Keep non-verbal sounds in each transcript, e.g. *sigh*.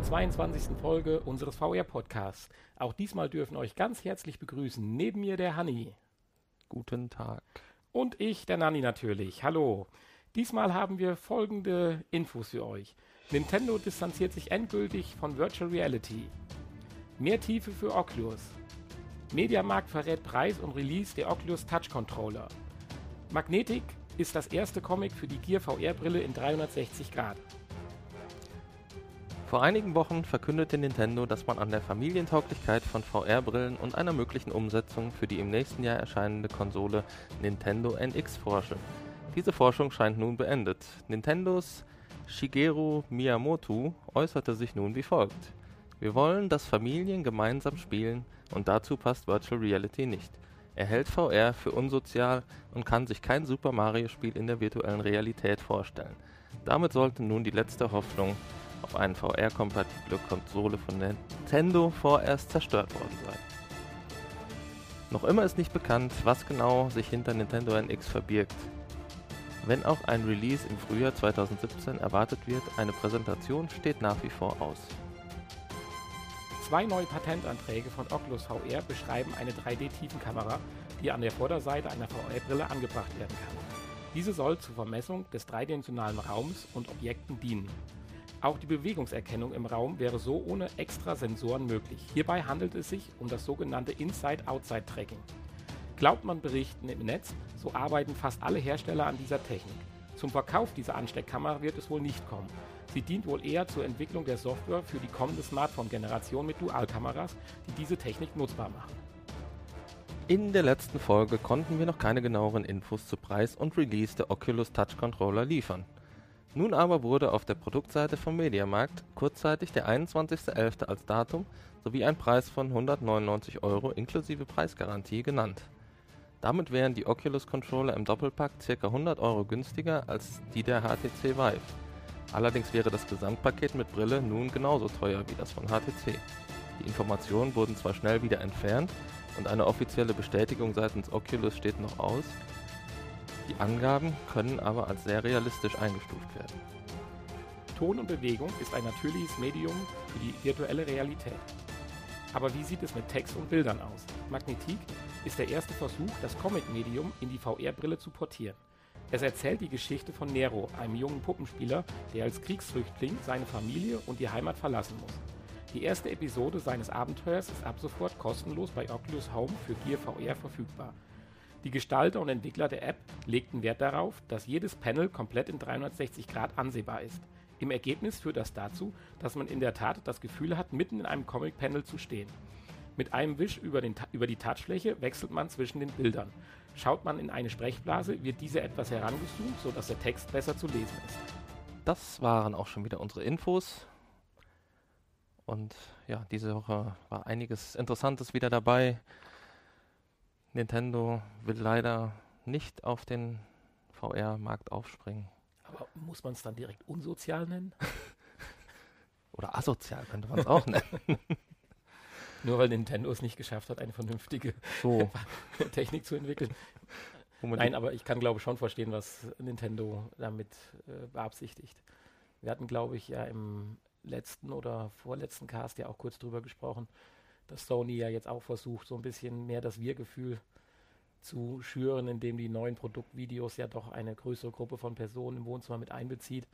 zur 22. Folge unseres VR-Podcasts. Auch diesmal dürfen euch ganz herzlich begrüßen. Neben mir der Hanni. Guten Tag. Und ich, der Nanni natürlich. Hallo. Diesmal haben wir folgende Infos für euch. Nintendo distanziert sich endgültig von Virtual Reality. Mehr Tiefe für Oculus. Mediamarkt verrät Preis und Release der Oculus Touch Controller. Magnetic ist das erste Comic für die Gear VR-Brille in 360 Grad. Vor einigen Wochen verkündete Nintendo, dass man an der Familientauglichkeit von VR-Brillen und einer möglichen Umsetzung für die im nächsten Jahr erscheinende Konsole Nintendo NX forsche. Diese Forschung scheint nun beendet. Nintendos Shigeru Miyamoto äußerte sich nun wie folgt. Wir wollen, dass Familien gemeinsam spielen und dazu passt Virtual Reality nicht. Er hält VR für unsozial und kann sich kein Super Mario Spiel in der virtuellen Realität vorstellen. Damit sollte nun die letzte Hoffnung auf eine VR-kompatible Konsole von Nintendo vorerst zerstört worden sein. Noch immer ist nicht bekannt, was genau sich hinter Nintendo NX verbirgt. Wenn auch ein Release im Frühjahr 2017 erwartet wird, eine Präsentation steht nach wie vor aus. Zwei neue Patentanträge von Oculus VR beschreiben eine 3D-Tiefenkamera, die an der Vorderseite einer VR-Brille angebracht werden kann. Diese soll zur Vermessung des dreidimensionalen Raums und Objekten dienen. Auch die Bewegungserkennung im Raum wäre so ohne extra Sensoren möglich. Hierbei handelt es sich um das sogenannte Inside-Outside-Tracking. Glaubt man Berichten im Netz, so arbeiten fast alle Hersteller an dieser Technik. Zum Verkauf dieser Ansteckkamera wird es wohl nicht kommen. Sie dient wohl eher zur Entwicklung der Software für die kommende Smartphone-Generation mit Dualkameras, die diese Technik nutzbar machen. In der letzten Folge konnten wir noch keine genaueren Infos zu Preis und Release der Oculus Touch Controller liefern. Nun aber wurde auf der Produktseite vom Mediamarkt kurzzeitig der 21.11. als Datum sowie ein Preis von 199 Euro inklusive Preisgarantie genannt. Damit wären die Oculus Controller im Doppelpack ca. 100 Euro günstiger als die der HTC Vive. Allerdings wäre das Gesamtpaket mit Brille nun genauso teuer wie das von HTC. Die Informationen wurden zwar schnell wieder entfernt und eine offizielle Bestätigung seitens Oculus steht noch aus, die Angaben können aber als sehr realistisch eingestuft werden. Ton und Bewegung ist ein natürliches Medium für die virtuelle Realität. Aber wie sieht es mit Text und Bildern aus? Magnetik ist der erste Versuch, das Comic-Medium in die VR-Brille zu portieren. Es erzählt die Geschichte von Nero, einem jungen Puppenspieler, der als Kriegsflüchtling seine Familie und die Heimat verlassen muss. Die erste Episode seines Abenteuers ist ab sofort kostenlos bei Oculus Home für Gear VR verfügbar. Die Gestalter und Entwickler der App legten Wert darauf, dass jedes Panel komplett in 360 Grad ansehbar ist. Im Ergebnis führt das dazu, dass man in der Tat das Gefühl hat, mitten in einem Comic-Panel zu stehen. Mit einem Wisch über, den, über die Touchfläche wechselt man zwischen den Bildern. Schaut man in eine Sprechblase, wird diese etwas herangezoomt, sodass der Text besser zu lesen ist. Das waren auch schon wieder unsere Infos. Und ja, diese Woche war einiges Interessantes wieder dabei. Nintendo will leider nicht auf den VR-Markt aufspringen. Aber muss man es dann direkt unsozial nennen? *laughs* Oder asozial könnte man es auch nennen. *laughs* Nur weil Nintendo es nicht geschafft hat, eine vernünftige so. *laughs* Technik zu entwickeln. Nein, aber ich kann glaube ich schon verstehen, was Nintendo damit äh, beabsichtigt. Wir hatten glaube ich ja im letzten oder vorletzten Cast ja auch kurz drüber gesprochen, dass Sony ja jetzt auch versucht, so ein bisschen mehr das Wir-Gefühl zu schüren, indem die neuen Produktvideos ja doch eine größere Gruppe von Personen im Wohnzimmer mit einbezieht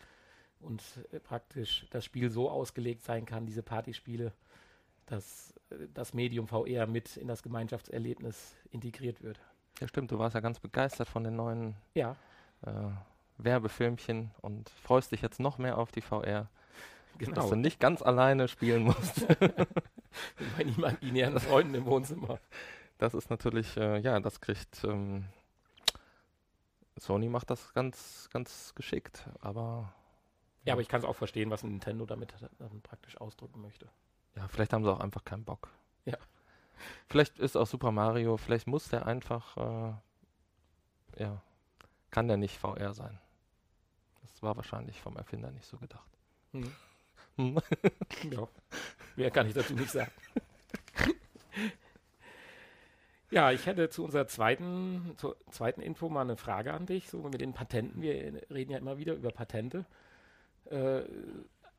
und äh, praktisch das Spiel so ausgelegt sein kann, diese Partyspiele, dass äh, das Medium VR mit in das Gemeinschaftserlebnis integriert wird. Ja, stimmt, du warst ja ganz begeistert von den neuen ja. äh, Werbefilmchen und freust dich jetzt noch mehr auf die VR. Genau. Dass du nicht ganz alleine spielen musst. *laughs* *laughs* Bei imaginären Freunden im Wohnzimmer. Das ist natürlich, äh, ja, das kriegt ähm, Sony macht das ganz, ganz geschickt, aber. Ja, aber ich kann es auch verstehen, was Nintendo damit dann praktisch ausdrücken möchte. Ja, vielleicht haben sie auch einfach keinen Bock. Ja. Vielleicht ist auch Super Mario, vielleicht muss der einfach, äh, ja, kann der nicht VR sein. Das war wahrscheinlich vom Erfinder nicht so gedacht. Hm. Hm. *laughs* ja. Mehr kann ich dazu nicht sagen. *laughs* Ja, ich hätte zu unserer zweiten, zur zweiten Info mal eine Frage an dich, so mit den Patenten. Wir reden ja immer wieder über Patente. Äh,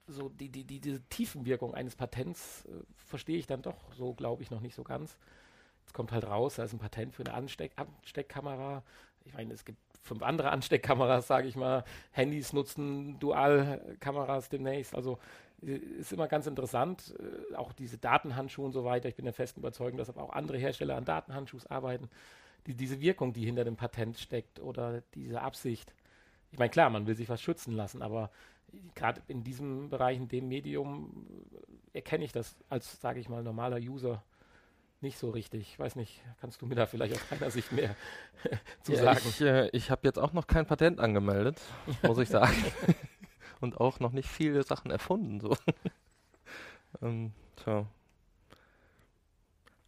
so die, die, die, diese Tiefenwirkung eines Patents äh, verstehe ich dann doch so, glaube ich, noch nicht so ganz. Jetzt kommt halt raus, da ist ein Patent für eine Ansteck Ansteckkamera. Ich meine, es gibt fünf andere Ansteckkameras, sage ich mal. Handys nutzen Dualkameras demnächst. Also ist immer ganz interessant. Äh, auch diese Datenhandschuhe und so weiter. Ich bin der festen Überzeugung, dass aber auch andere Hersteller an Datenhandschuhen arbeiten. Die, diese Wirkung, die hinter dem Patent steckt oder diese Absicht. Ich meine, klar, man will sich was schützen lassen, aber gerade in diesem Bereich, in dem Medium, erkenne ich das als, sage ich mal, normaler User nicht so richtig. Ich weiß nicht, kannst du mir da vielleicht aus deiner Sicht mehr *laughs* zu ja, sagen? Ich, äh, ich habe jetzt auch noch kein Patent angemeldet, muss ich sagen. *laughs* Und auch noch nicht viele Sachen erfunden. So. *laughs* ähm, tja.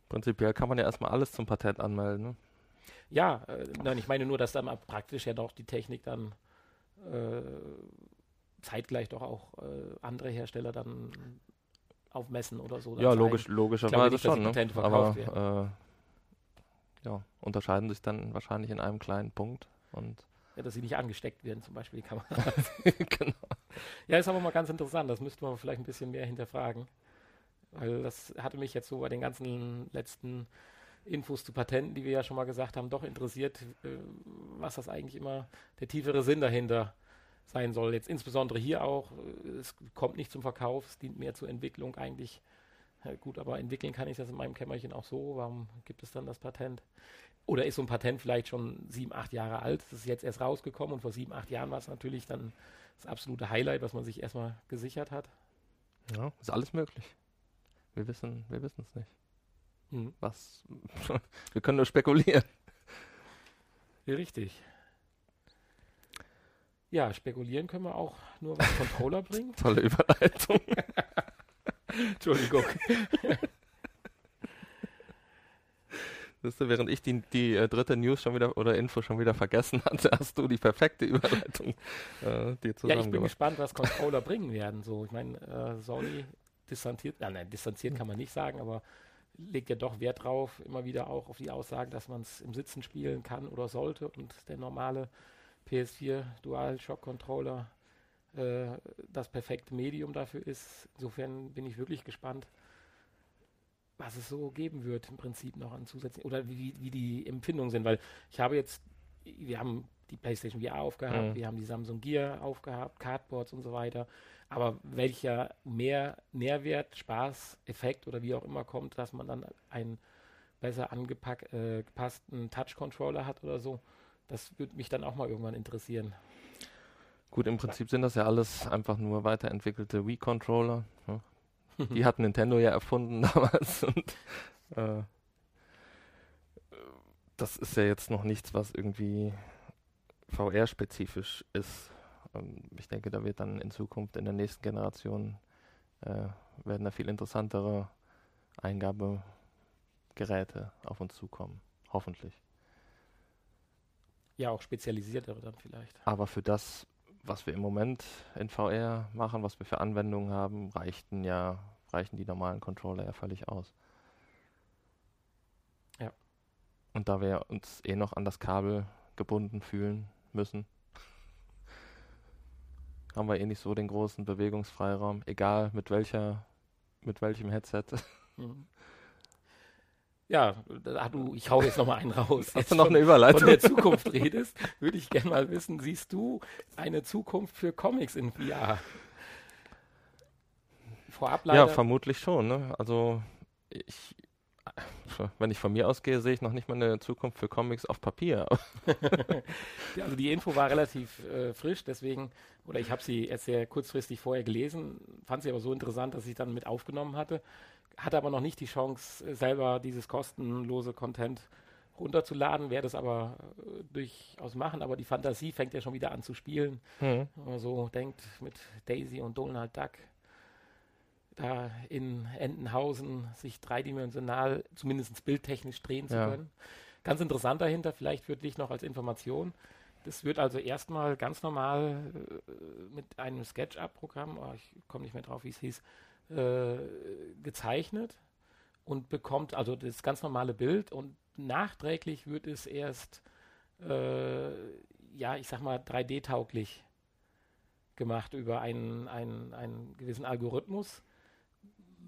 Prinzipiell kann man ja erstmal alles zum Patent anmelden. Ne? Ja, äh, nein, ich meine nur, dass dann praktisch ja doch die Technik dann äh, zeitgleich doch auch äh, andere Hersteller dann auf Messen oder so. Ja, logisch, logischerweise schon. Ne? Aber äh, ja, unterscheiden sich dann wahrscheinlich in einem kleinen Punkt. Und ja, dass sie nicht angesteckt werden, zum Beispiel die Kameras. *laughs* *laughs* genau. Ja, ist aber mal ganz interessant. Das müsste man vielleicht ein bisschen mehr hinterfragen. Weil das hatte mich jetzt so bei den ganzen letzten Infos zu Patenten, die wir ja schon mal gesagt haben, doch interessiert, äh, was das eigentlich immer der tiefere Sinn dahinter sein soll. Jetzt insbesondere hier auch, es kommt nicht zum Verkauf, es dient mehr zur Entwicklung eigentlich. Gut, aber entwickeln kann ich das in meinem Kämmerchen auch so. Warum gibt es dann das Patent? Oder ist so ein Patent vielleicht schon sieben, acht Jahre alt? Das ist jetzt erst rausgekommen und vor sieben, acht Jahren war es natürlich dann das absolute Highlight, was man sich erstmal gesichert hat. Ja, ist alles möglich. Wir wissen, wir wissen es nicht. Hm. Was? *laughs* wir können nur spekulieren. Richtig. Ja, spekulieren können wir auch nur, was Controller bringen. *laughs* Tolle Überleitung. *laughs* Entschuldigung. Weißt du, während ich die, die äh, dritte News schon wieder oder Info schon wieder vergessen *laughs* hatte, hast du die perfekte Überleitung äh, dir Ja, ich bin gespannt, was Controller bringen werden. So, ich meine, äh, Sony distanziert, ja, nein, distanziert kann man nicht sagen, aber legt ja doch Wert drauf, immer wieder auch auf die Aussagen, dass man es im Sitzen spielen kann oder sollte und der normale PS4 Dual Shock Controller äh, das perfekte Medium dafür ist. Insofern bin ich wirklich gespannt, was es so geben wird im Prinzip noch an zusätzlichen oder wie, wie die Empfindungen sind, weil ich habe jetzt, wir haben die PlayStation VR aufgehabt, mhm. wir haben die Samsung Gear aufgehabt, Cardboards und so weiter. Aber welcher mehr Nährwert, Spaß, Effekt oder wie auch immer kommt, dass man dann einen besser angepassten äh, Touch-Controller hat oder so, das würde mich dann auch mal irgendwann interessieren. Gut, im Prinzip sind das ja alles einfach nur weiterentwickelte Wii-Controller. Die hat Nintendo ja erfunden *laughs* damals. Und, äh, das ist ja jetzt noch nichts, was irgendwie VR-spezifisch ist. Und ich denke, da wird dann in Zukunft in der nächsten Generation äh, werden da viel interessantere Eingabegeräte auf uns zukommen. Hoffentlich. Ja, auch spezialisiertere dann vielleicht. Aber für das, was wir im Moment in VR machen, was wir für Anwendungen haben, reichten ja, reichen die normalen Controller ja völlig aus. Ja. Und da wir uns eh noch an das Kabel gebunden fühlen müssen, haben wir eh nicht so den großen Bewegungsfreiraum, egal mit welcher, mit welchem Headset. Mhm. Ja, da du, ich hau jetzt noch mal einen raus. *laughs* Hast du noch eine Überleitung? Von der Zukunft redest, würde ich gerne mal wissen, siehst du eine Zukunft für Comics in VR? Vorab leider. Ja, vermutlich schon. Ne? Also ich, wenn ich von mir ausgehe, sehe ich noch nicht mal eine Zukunft für Comics auf Papier. *laughs* also die Info war relativ äh, frisch, deswegen, oder ich habe sie erst sehr kurzfristig vorher gelesen, fand sie aber so interessant, dass ich dann mit aufgenommen hatte hatte aber noch nicht die Chance, selber dieses kostenlose Content runterzuladen, werde es aber äh, durchaus machen, aber die Fantasie fängt ja schon wieder an zu spielen. Mhm. Wenn man so denkt mit Daisy und Donald Duck da in Entenhausen sich dreidimensional, zumindest bildtechnisch drehen zu ja. können. Ganz interessant dahinter, vielleicht für dich noch als Information. Das wird also erstmal ganz normal äh, mit einem SketchUp-Programm, oh, ich komme nicht mehr drauf, wie es hieß, äh, gezeichnet und bekommt also das ganz normale Bild und nachträglich wird es erst, äh, ja, ich sag mal, 3D-tauglich gemacht über einen, einen, einen gewissen Algorithmus,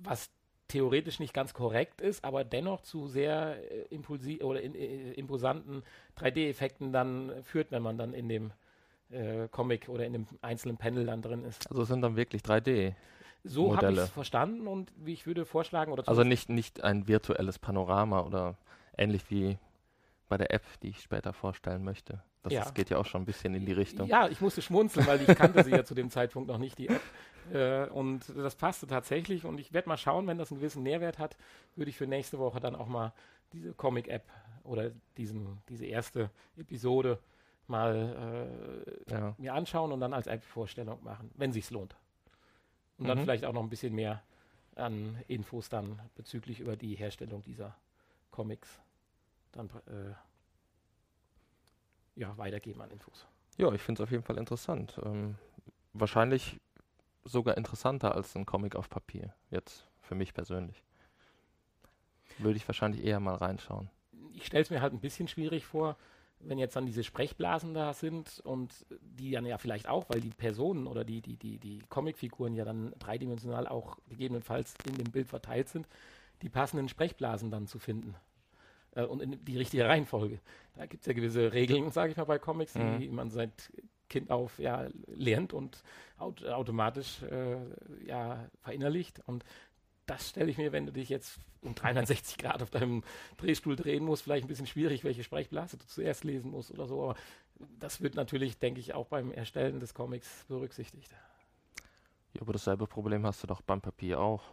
was theoretisch nicht ganz korrekt ist, aber dennoch zu sehr äh, impulsi oder in, äh, imposanten 3D-Effekten dann führt, wenn man dann in dem äh, Comic oder in dem einzelnen Panel dann drin ist. Also es sind dann wirklich 3D. So habe ich es verstanden und wie ich würde vorschlagen oder Also nicht, nicht ein virtuelles Panorama oder ähnlich wie bei der App, die ich später vorstellen möchte. Das Ja. geht ja auch schon ein bisschen in die Richtung. Ja, ich musste schmunzeln, weil ich kannte sie ja zu dem Zeitpunkt noch nicht, die App. Äh, und das passte tatsächlich. Und ich werde mal schauen, wenn das einen gewissen Nährwert hat, würde ich für nächste Woche dann auch mal diese Comic-App oder diesen, diese erste Episode mal äh, Ja. mir anschauen und dann als App-Vorstellung machen, wenn sich's lohnt. Und dann Mhm. vielleicht auch noch ein bisschen mehr an Infos dann bezüglich über die Herstellung dieser Comics dann äh, ja, weitergeben an Infos. Ja, ich finde es auf jeden Fall interessant. Ähm, wahrscheinlich sogar interessanter als ein Comic auf Papier. Jetzt für mich persönlich. Würde ich wahrscheinlich eher mal reinschauen. ich stelle es mir halt ein bisschen schwierig vor, wenn jetzt dann diese Sprechblasen da sind und die dann ja vielleicht auch, weil die Personen oder die, die, die, die Comicfiguren ja dann dreidimensional auch gegebenenfalls in dem Bild verteilt sind, die passenden Sprechblasen dann zu finden. Äh, und in die richtige Reihenfolge. Da gibt es ja gewisse Regeln, sage ich mal, bei Comics, Mhm. die man seit Kind auf ja, lernt und aut automatisch äh, ja, verinnerlicht. Und das stelle ich mir, wenn du dich jetzt um 360 Grad auf deinem Drehstuhl drehen musst, vielleicht ein bisschen schwierig, welche Sprechblase du zuerst lesen musst oder so. Aber das wird natürlich, denke ich, auch beim Erstellen des Comics berücksichtigt. Ja, aber dasselbe Problem hast du doch beim Papier auch.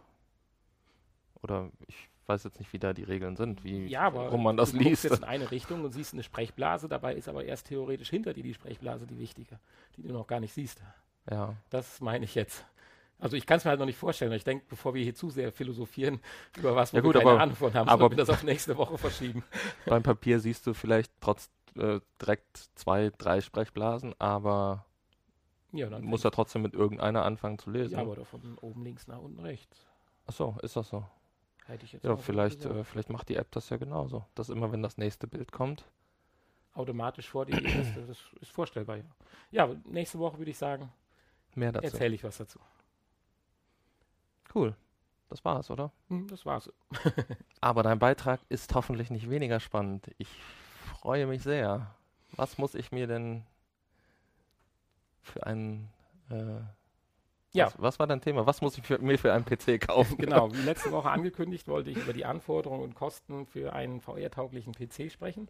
Oder ich weiß jetzt nicht, wie da die Regeln sind, wie Ja, aber warum man das du liest. jetzt in eine Richtung und siehst eine Sprechblase, dabei ist aber erst theoretisch hinter dir die Sprechblase die wichtige, die du noch gar nicht siehst. Ja. Das meine ich jetzt. Also ich kann es mir halt noch nicht vorstellen. Ich denke, bevor wir hier zu sehr philosophieren über was, Ja gut, wir keine aber- Ahnung von haben, aber- wir das auf nächste Woche verschieben. *laughs* Beim Papier siehst du vielleicht trotz äh, direkt zwei, drei Sprechblasen, aber Ja, du dann musst ja trotzdem mit irgendeiner anfangen zu lesen. ja, aber doch von oben links nach unten rechts. Achso, ist das so? Hätte ich jetzt Ja, vielleicht, äh, vielleicht macht die App das ja genauso. Dass immer, wenn das nächste Bild kommt. automatisch vor die erste, das ist vorstellbar, ja. Ja, nächste Woche würde ich sagen, Mehr dazu. erzähle ich was dazu. Cool. Das war's, oder? Hm, das war's. *laughs* Aber dein Beitrag ist hoffentlich nicht weniger spannend. Ich freue mich sehr. Was muss ich mir denn für einen. Äh, Ja. Was, was war dein Thema? Was muss ich für, mir für einen PC *laughs* kaufen? Genau, wie letzte Woche angekündigt, wollte ich über die Anforderungen und Kosten für einen VR-tauglichen PC sprechen.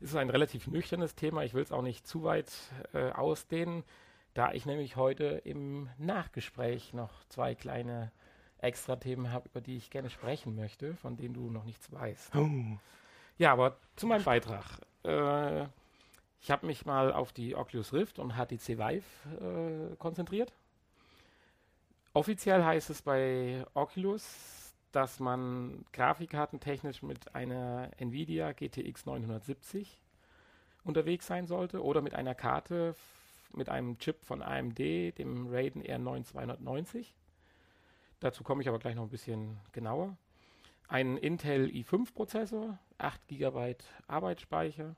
Es ist ein relativ nüchternes Thema, ich will es auch nicht zu weit äh, ausdehnen, da ich nämlich heute im Nachgespräch noch zwei kleine Extra-Themen habe, über die ich gerne sprechen möchte, von denen du noch nichts weißt. Oh. Ja, aber zu meinem Beitrag. Äh, ich habe mich mal auf die Oculus Rift und HTC Vive äh, konzentriert. Offiziell heißt es bei Oculus, dass man grafikkartentechnisch mit einer Nvidia GTX 970 unterwegs sein sollte oder mit einer Karte mit einem Chip von AMD, dem Radeon R9 290. Dazu komme ich aber gleich noch ein bisschen genauer. Ein Intel i5-Prozessor, 8 GB Arbeitsspeicher.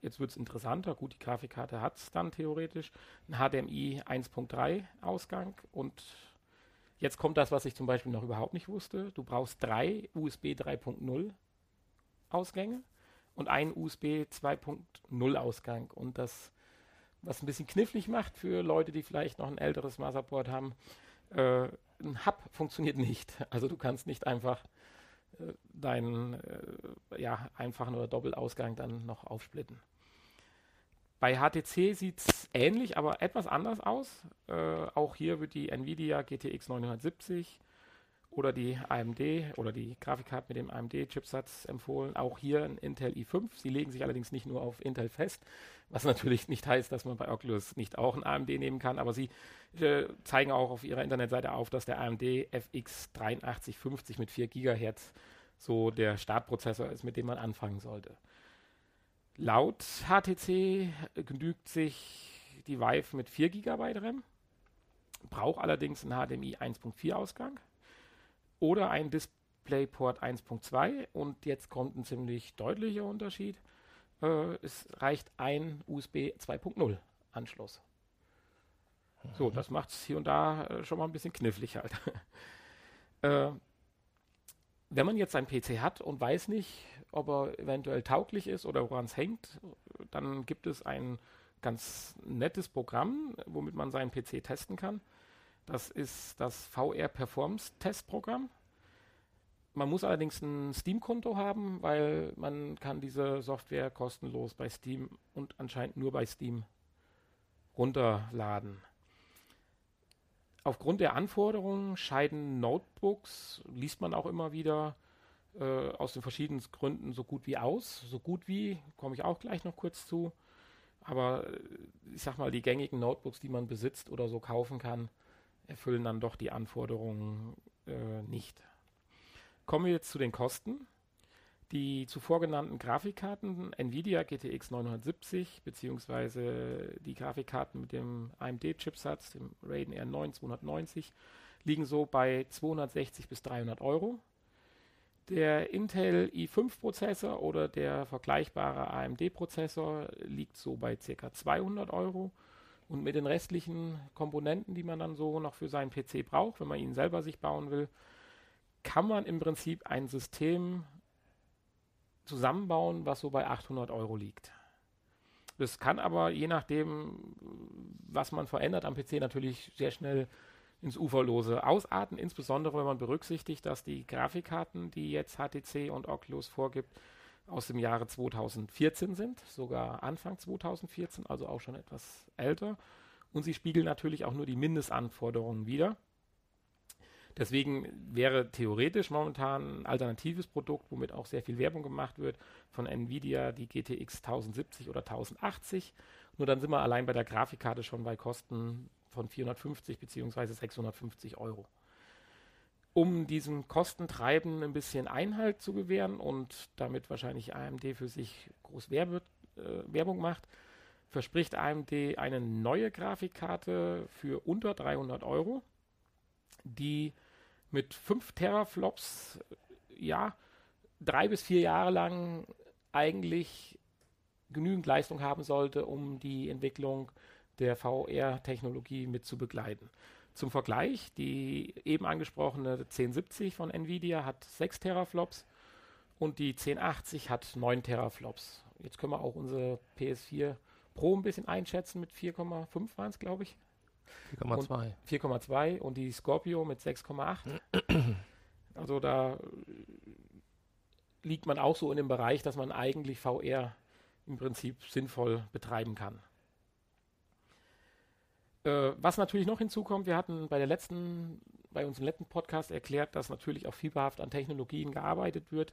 Jetzt wird es interessanter. Gut, die Grafikkarte hat es dann theoretisch. Ein HDMI 1.3 Ausgang und jetzt kommt das, was ich zum Beispiel noch überhaupt nicht wusste. Du brauchst drei USB 3.0 Ausgänge und einen USB 2.0 Ausgang. Und das, was ein bisschen knifflig macht für Leute, die vielleicht noch ein älteres Motherboard haben, äh, ein Hub funktioniert nicht. Also du kannst nicht einfach äh, deinen äh, ja, einfachen oder Doppelausgang dann noch aufsplitten. Bei HTC sieht es ähnlich, aber etwas anders aus. Äh, auch hier wird die Nvidia GTX 970 oder die AMD oder die Grafikkarte mit dem AMD-Chipsatz empfohlen. Auch hier ein Intel i5. Sie legen sich allerdings nicht nur auf Intel fest, was natürlich nicht heißt, dass man bei Oculus nicht auch ein AMD nehmen kann, aber sie äh, zeigen auch auf ihrer Internetseite auf, dass der AMD FX 8350 mit 4 GHz so der Startprozessor ist, mit dem man anfangen sollte. Laut HTC genügt sich die Vive mit 4 GB RAM, braucht allerdings einen HDMI 1.4 Ausgang oder einen DisplayPort 1.2 und jetzt kommt ein ziemlich deutlicher Unterschied. Äh, es reicht ein USB 2.0 Anschluss. So, das macht es hier und da äh, schon mal ein bisschen knifflig halt. *laughs* äh, wenn man jetzt einen PC hat und weiß nicht, ob er eventuell tauglich ist oder woran es hängt, dann gibt es ein ganz nettes Programm, womit man seinen PC testen kann. Das ist das VR Performance Testprogramm. Man muss allerdings ein Steam-Konto haben, weil man kann diese Software kostenlos bei Steam und anscheinend nur bei Steam runterladen. Aufgrund der Anforderungen scheiden Notebooks, liest man auch immer wieder, äh, aus den verschiedenen Gründen so gut wie aus. So gut wie, komme ich auch gleich noch kurz zu. Aber äh, ich sag mal, die gängigen Notebooks, die man besitzt oder so kaufen kann, erfüllen dann doch die Anforderungen äh, nicht. Kommen wir jetzt zu den Kosten. Die zuvor genannten Grafikkarten Nvidia GTX 970 beziehungsweise die Grafikkarten mit dem AMD-Chipsatz, dem Radeon R9 290, liegen so bei 260 bis 300 Euro. Der Intel i5-Prozessor oder der vergleichbare AMD-Prozessor liegt so bei ca. 200 Euro. Und mit den restlichen Komponenten, die man dann so noch für seinen PC braucht, wenn man ihn selber sich bauen will, kann man im Prinzip ein System zusammenbauen, was so bei 800 Euro liegt. Das kann aber je nachdem, was man verändert am PC, natürlich sehr schnell ins Uferlose ausarten, insbesondere wenn man berücksichtigt, dass die Grafikkarten, die jetzt HTC und Oculus vorgibt, aus dem Jahre 2014 sind, sogar Anfang 2014, also auch schon etwas älter. Und sie spiegeln natürlich auch nur die Mindestanforderungen wider. Deswegen wäre theoretisch momentan ein alternatives Produkt, womit auch sehr viel Werbung gemacht wird, von Nvidia die GTX 1070 oder 1080. Nur dann sind wir allein bei der Grafikkarte schon bei Kosten von 450 bzw. 650 Euro. Um diesem Kostentreiben ein bisschen Einhalt zu gewähren und damit wahrscheinlich AMD für sich groß Werbe, äh, Werbung macht, verspricht AMD eine neue Grafikkarte für unter 300 Euro, die mit 5 Teraflops, ja, drei bis vier Jahre lang eigentlich genügend Leistung haben sollte, um die Entwicklung der VR-Technologie mit zu begleiten. Zum Vergleich, die eben angesprochene 1070 von Nvidia hat 6 Teraflops und die 1080 hat 9 Teraflops. Jetzt können wir auch unsere PS4 Pro ein bisschen einschätzen mit 4,5 waren es, glaube ich. 4,2. 4,2 und die Scorpio mit 6,8. *clears throat* also da liegt man auch so in dem Bereich, dass man eigentlich VR im Prinzip sinnvoll betreiben kann. Äh, was natürlich noch hinzukommt, wir hatten bei der letzten, bei unserem letzten Podcast erklärt, dass natürlich auch fieberhaft an Technologien gearbeitet wird,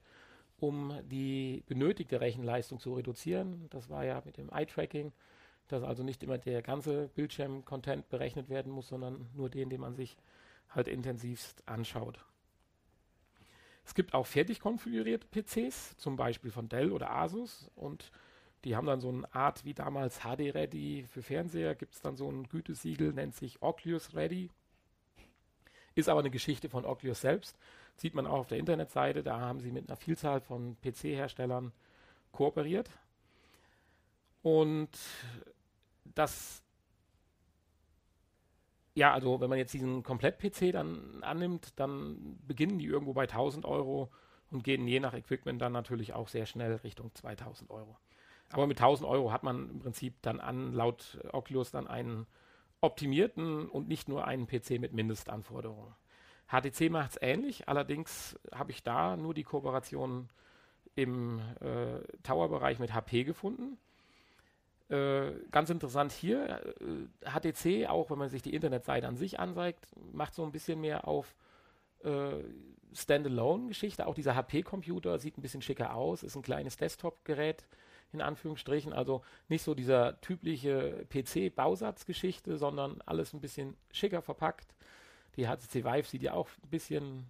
um die benötigte Rechenleistung zu reduzieren. Das war ja mit dem Eye-Tracking, dass also nicht immer der ganze Bildschirm-Content berechnet werden muss, sondern nur den, den man sich halt intensivst anschaut. Es gibt auch fertig konfigurierte PCs, zum Beispiel von Dell oder Asus und die haben dann so eine Art wie damals HD Ready für Fernseher, gibt es dann so ein Gütesiegel, nennt sich Oculus Ready. Ist aber eine Geschichte von Oculus selbst. Sieht man auch auf der Internetseite, da haben sie mit einer Vielzahl von PC-Herstellern kooperiert. Und das, ja, also wenn man jetzt diesen Komplett-PC dann annimmt, dann beginnen die irgendwo bei 1000 Euro und gehen je nach Equipment dann natürlich auch sehr schnell Richtung 2000 Euro. Aber mit 1000 Euro hat man im Prinzip dann an, laut Oculus dann einen optimierten und nicht nur einen PC mit Mindestanforderungen. HTC macht es ähnlich, allerdings habe ich da nur die Kooperation im äh, Tower-Bereich mit HP gefunden. Äh, ganz interessant hier, äh, HTC, auch wenn man sich die Internetseite an sich anzeigt, macht so ein bisschen mehr auf äh, Standalone-Geschichte. Auch dieser HP-Computer sieht ein bisschen schicker aus, ist ein kleines Desktop-Gerät in Anführungsstrichen. Also nicht so dieser typische PC-Bausatzgeschichte, sondern alles ein bisschen schicker verpackt. Die HTC Vive sieht ja auch ein bisschen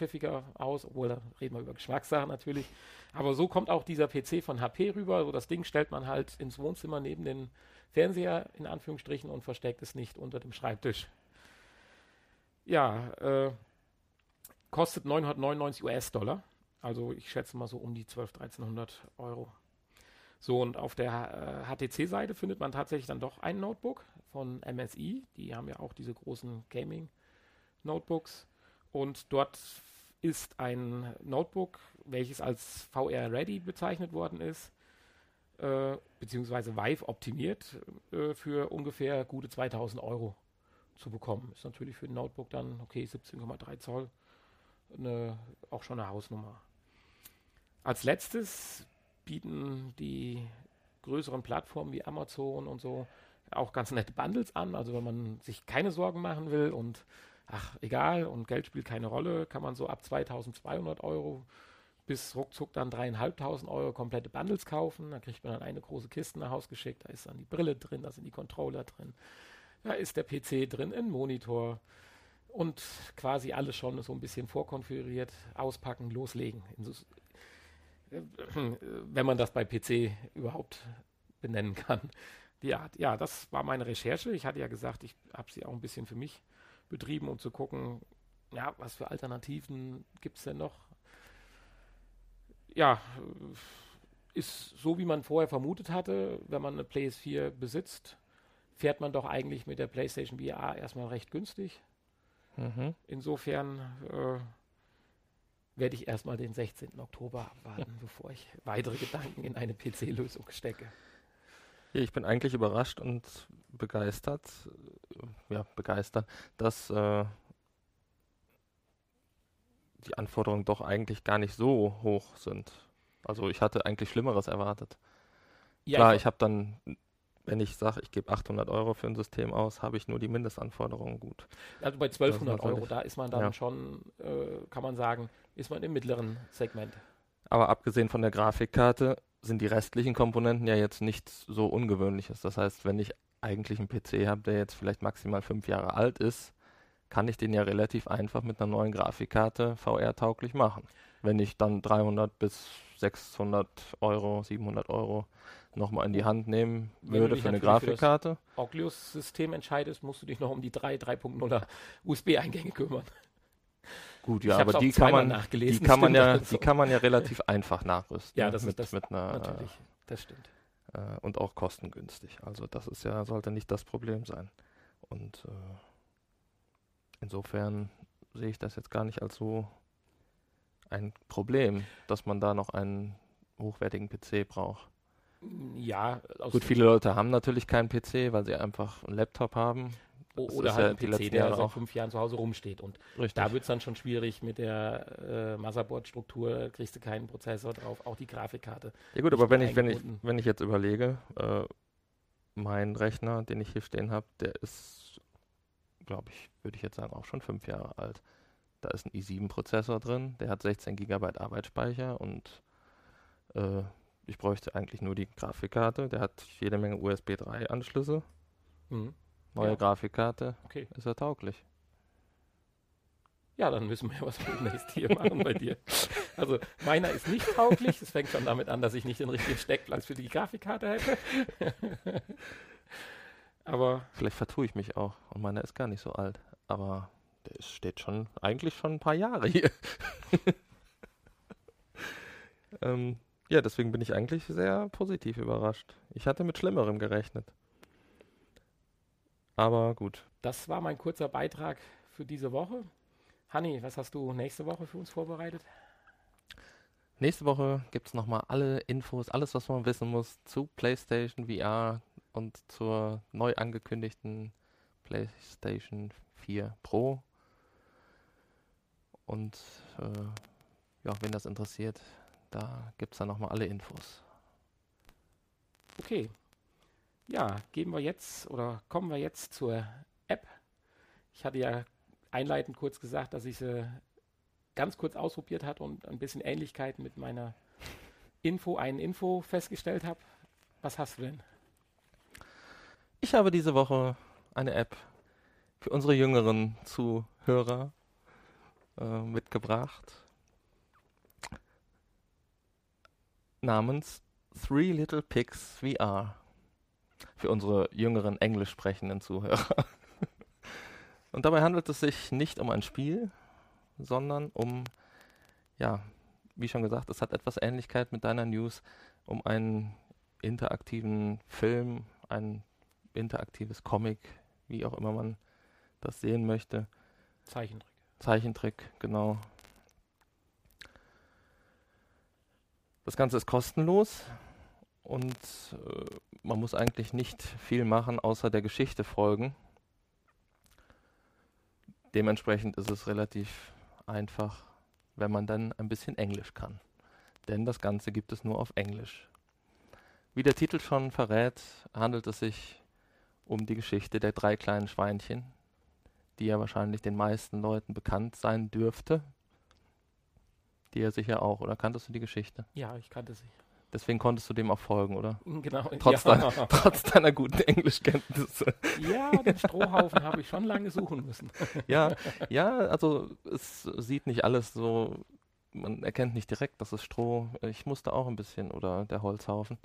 pfiffiger aus, obwohl da reden wir über Geschmackssachen natürlich. Aber so kommt auch dieser PC von HP rüber. So das Ding stellt man halt ins Wohnzimmer neben den Fernseher in Anführungsstrichen und versteckt es nicht unter dem Schreibtisch. Ja, äh, kostet 999 US-Dollar. Also ich schätze mal so um die 12, 1300 Euro. So, und auf der äh, HTC-Seite findet man tatsächlich dann doch ein Notebook von MSI. Die haben ja auch diese großen Gaming-Notebooks. Und dort ist ein Notebook, welches als VR-Ready bezeichnet worden ist, äh, beziehungsweise Vive optimiert äh, für ungefähr gute 2000 Euro zu bekommen. Ist natürlich für ein Notebook dann, okay, 17,3 Zoll, eine, auch schon eine Hausnummer. Als letztes bieten die größeren Plattformen wie Amazon und so auch ganz nette Bundles an. Also wenn man sich keine Sorgen machen will und ach, egal und Geld spielt keine Rolle, kann man so ab 2200 Euro bis ruckzuck dann dreieinhalbtausend Euro komplette Bundles kaufen. Da kriegt man dann eine große Kiste nach Hause geschickt. Da ist dann die Brille drin, da sind die Controller drin, da ist der PC drin, ein Monitor und quasi alles schon so ein bisschen vorkonfiguriert. Auspacken, loslegen. Äh, wenn man das bei PC überhaupt benennen kann. Ja, ja, das war meine Recherche. Ich hatte ja gesagt, ich habe sie auch ein bisschen für mich betrieben, um zu gucken, ja, was für Alternativen gibt es denn noch? Ja, ist so, wie man vorher vermutet hatte, wenn man eine PS4 besitzt, fährt man doch eigentlich mit der PlayStation VR erstmal recht günstig. Mhm. Insofern äh, werde ich erstmal den 16. Oktober abwarten, *laughs* bevor ich weitere Gedanken in eine PC-Lösung stecke. Ich bin eigentlich überrascht und begeistert, äh, ja, begeistert, dass äh, die Anforderungen doch eigentlich gar nicht so hoch sind. Also ich hatte eigentlich Schlimmeres erwartet. Ja, Klar, ich, ich habe dann wenn ich sage, ich gebe 800 Euro für ein System aus, habe ich nur die Mindestanforderungen gut. Also bei 1200 Euro, da ist man dann ja. schon, äh, kann man sagen, ist man im mittleren Segment. Aber abgesehen von der Grafikkarte sind die restlichen Komponenten ja jetzt nichts so Ungewöhnliches. Das heißt, wenn ich eigentlich einen PC habe, der jetzt vielleicht maximal fünf Jahre alt ist, kann ich den ja relativ einfach mit einer neuen Grafikkarte VR-tauglich machen. Wenn ich dann 300 bis 600 Euro, 700 Euro nochmal in die Hand nehmen würde für eine Grafikkarte. Für Oculus-System entscheidest, musst du dich noch um die 3, 3.0er USB-Eingänge kümmern. Gut, ja, aber die kann, man, die, kann man ja, also. die kann man ja relativ einfach nachrüsten. Ja, das mit, ist das mit einer, natürlich, das stimmt. Äh, und auch kostengünstig. Also das ist ja, sollte nicht das Problem sein. Und äh, insofern sehe ich das jetzt gar nicht als so ein Problem, dass man da noch einen hochwertigen PC braucht. Ja, gut, viele Leute haben natürlich keinen PC, weil sie einfach einen Laptop haben. Oder halt ja einen PC, der seit fünf Jahren zu Hause rumsteht. Und Richtig. da wird es dann schon schwierig mit der äh, Motherboard-Struktur, kriegst du keinen Prozessor drauf, auch die Grafikkarte. Ja gut, aber wenn ich, wenn, ich, wenn ich jetzt überlege, äh, mein Rechner, den ich hier stehen habe, der ist, glaube ich, würde ich jetzt sagen, auch schon fünf Jahre alt. Da ist ein i7-Prozessor drin, der hat 16 GB Arbeitsspeicher und äh, ich bräuchte eigentlich nur die Grafikkarte. Der hat jede Menge USB 3 Anschlüsse. Mhm. Neue ja. Grafikkarte. Okay. Ist er tauglich. Ja, dann müssen wir ja was demnächst hier machen bei dir. Also meiner ist nicht tauglich. Es fängt schon damit an, dass ich nicht den richtigen Steckplatz für die Grafikkarte hätte. *laughs* Aber vielleicht vertue ich mich auch und meiner ist gar nicht so alt. Aber der steht schon eigentlich schon ein paar Jahre hier. *laughs* ähm, ja, deswegen bin ich eigentlich sehr positiv überrascht. Ich hatte mit Schlimmerem gerechnet. Aber gut. Das war mein kurzer Beitrag für diese Woche. Hanni, was hast du nächste Woche für uns vorbereitet? Nächste Woche gibt es nochmal alle Infos, alles, was man wissen muss zu PlayStation VR und zur neu angekündigten PlayStation 4 Pro. Und äh, ja, wenn das interessiert, da gibt es dann nochmal alle Infos. Okay. Ja, gehen wir jetzt oder kommen wir jetzt zur App. Ich hatte ja einleitend kurz gesagt, dass ich sie ganz kurz ausprobiert habe und ein bisschen Ähnlichkeit mit meiner Info, einen Info festgestellt habe. Was hast du denn? Ich habe diese Woche eine App für unsere jüngeren Zuhörer äh, mitgebracht. Namens Three Little Pigs VR. Für unsere jüngeren englisch sprechenden Zuhörer. *laughs* Und dabei handelt es sich nicht um ein Spiel, sondern um, ja, wie schon gesagt, es hat etwas Ähnlichkeit mit deiner News, um ein interaktiven Film, ein interaktives Comic, wie auch immer man das sehen möchte. Zeichentrick. Zeichentrick, genau. Das Ganze ist kostenlos und äh, man muss eigentlich nicht viel machen, außer der Geschichte folgen. Dementsprechend ist es relativ einfach, wenn man dann ein bisschen Englisch kann. Denn das Ganze gibt es nur auf Englisch. Wie der Titel schon verrät, handelt es sich um die Geschichte der drei kleinen Schweinchen, die ja wahrscheinlich den meisten Leuten bekannt sein dürfte. Dir sicher auch, oder kanntest du die Geschichte? Ja, ich kannte sie. Deswegen konntest du dem auch folgen, oder? Genau. *laughs* Trotz, ja. deiner, trotz deiner guten Englischkenntnisse. ja, den Strohhaufen habe ich schon lange suchen müssen. *laughs* ja, ja, also es sieht nicht alles so, man erkennt nicht direkt, dass es Stroh. Ich musste auch ein bisschen, oder der Holzhaufen.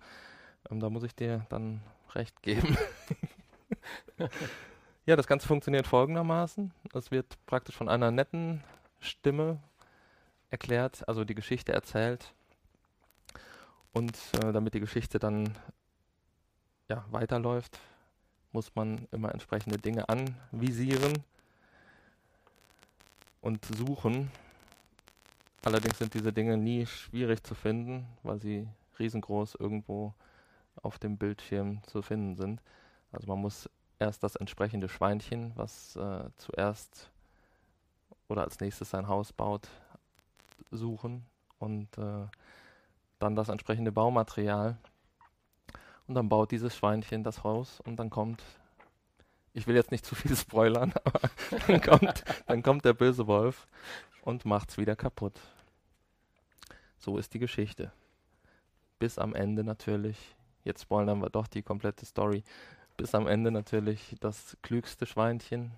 Ähm, da muss ich dir dann recht geben. *laughs* ja, das Ganze funktioniert folgendermaßen. Es wird praktisch von einer netten Stimme erklärt, also die Geschichte erzählt. Und äh, damit die Geschichte dann ja, weiterläuft, muss man immer entsprechende Dinge anvisieren und suchen. Allerdings sind diese Dinge nie schwierig zu finden, weil sie riesengroß irgendwo auf dem Bildschirm zu finden sind. Also man muss erst das entsprechende Schweinchen, was äh, zuerst oder als nächstes sein Haus baut, suchen und äh, dann das entsprechende Baumaterial. Und dann baut dieses Schweinchen das Haus und dann kommt, ich will jetzt nicht zu viel *laughs* spoilern, aber dann kommt, dann kommt der böse Wolf und macht's wieder kaputt. So ist die Geschichte. Bis am Ende natürlich, jetzt spoilern wir doch die komplette Story, bis am Ende natürlich das klügste Schweinchen,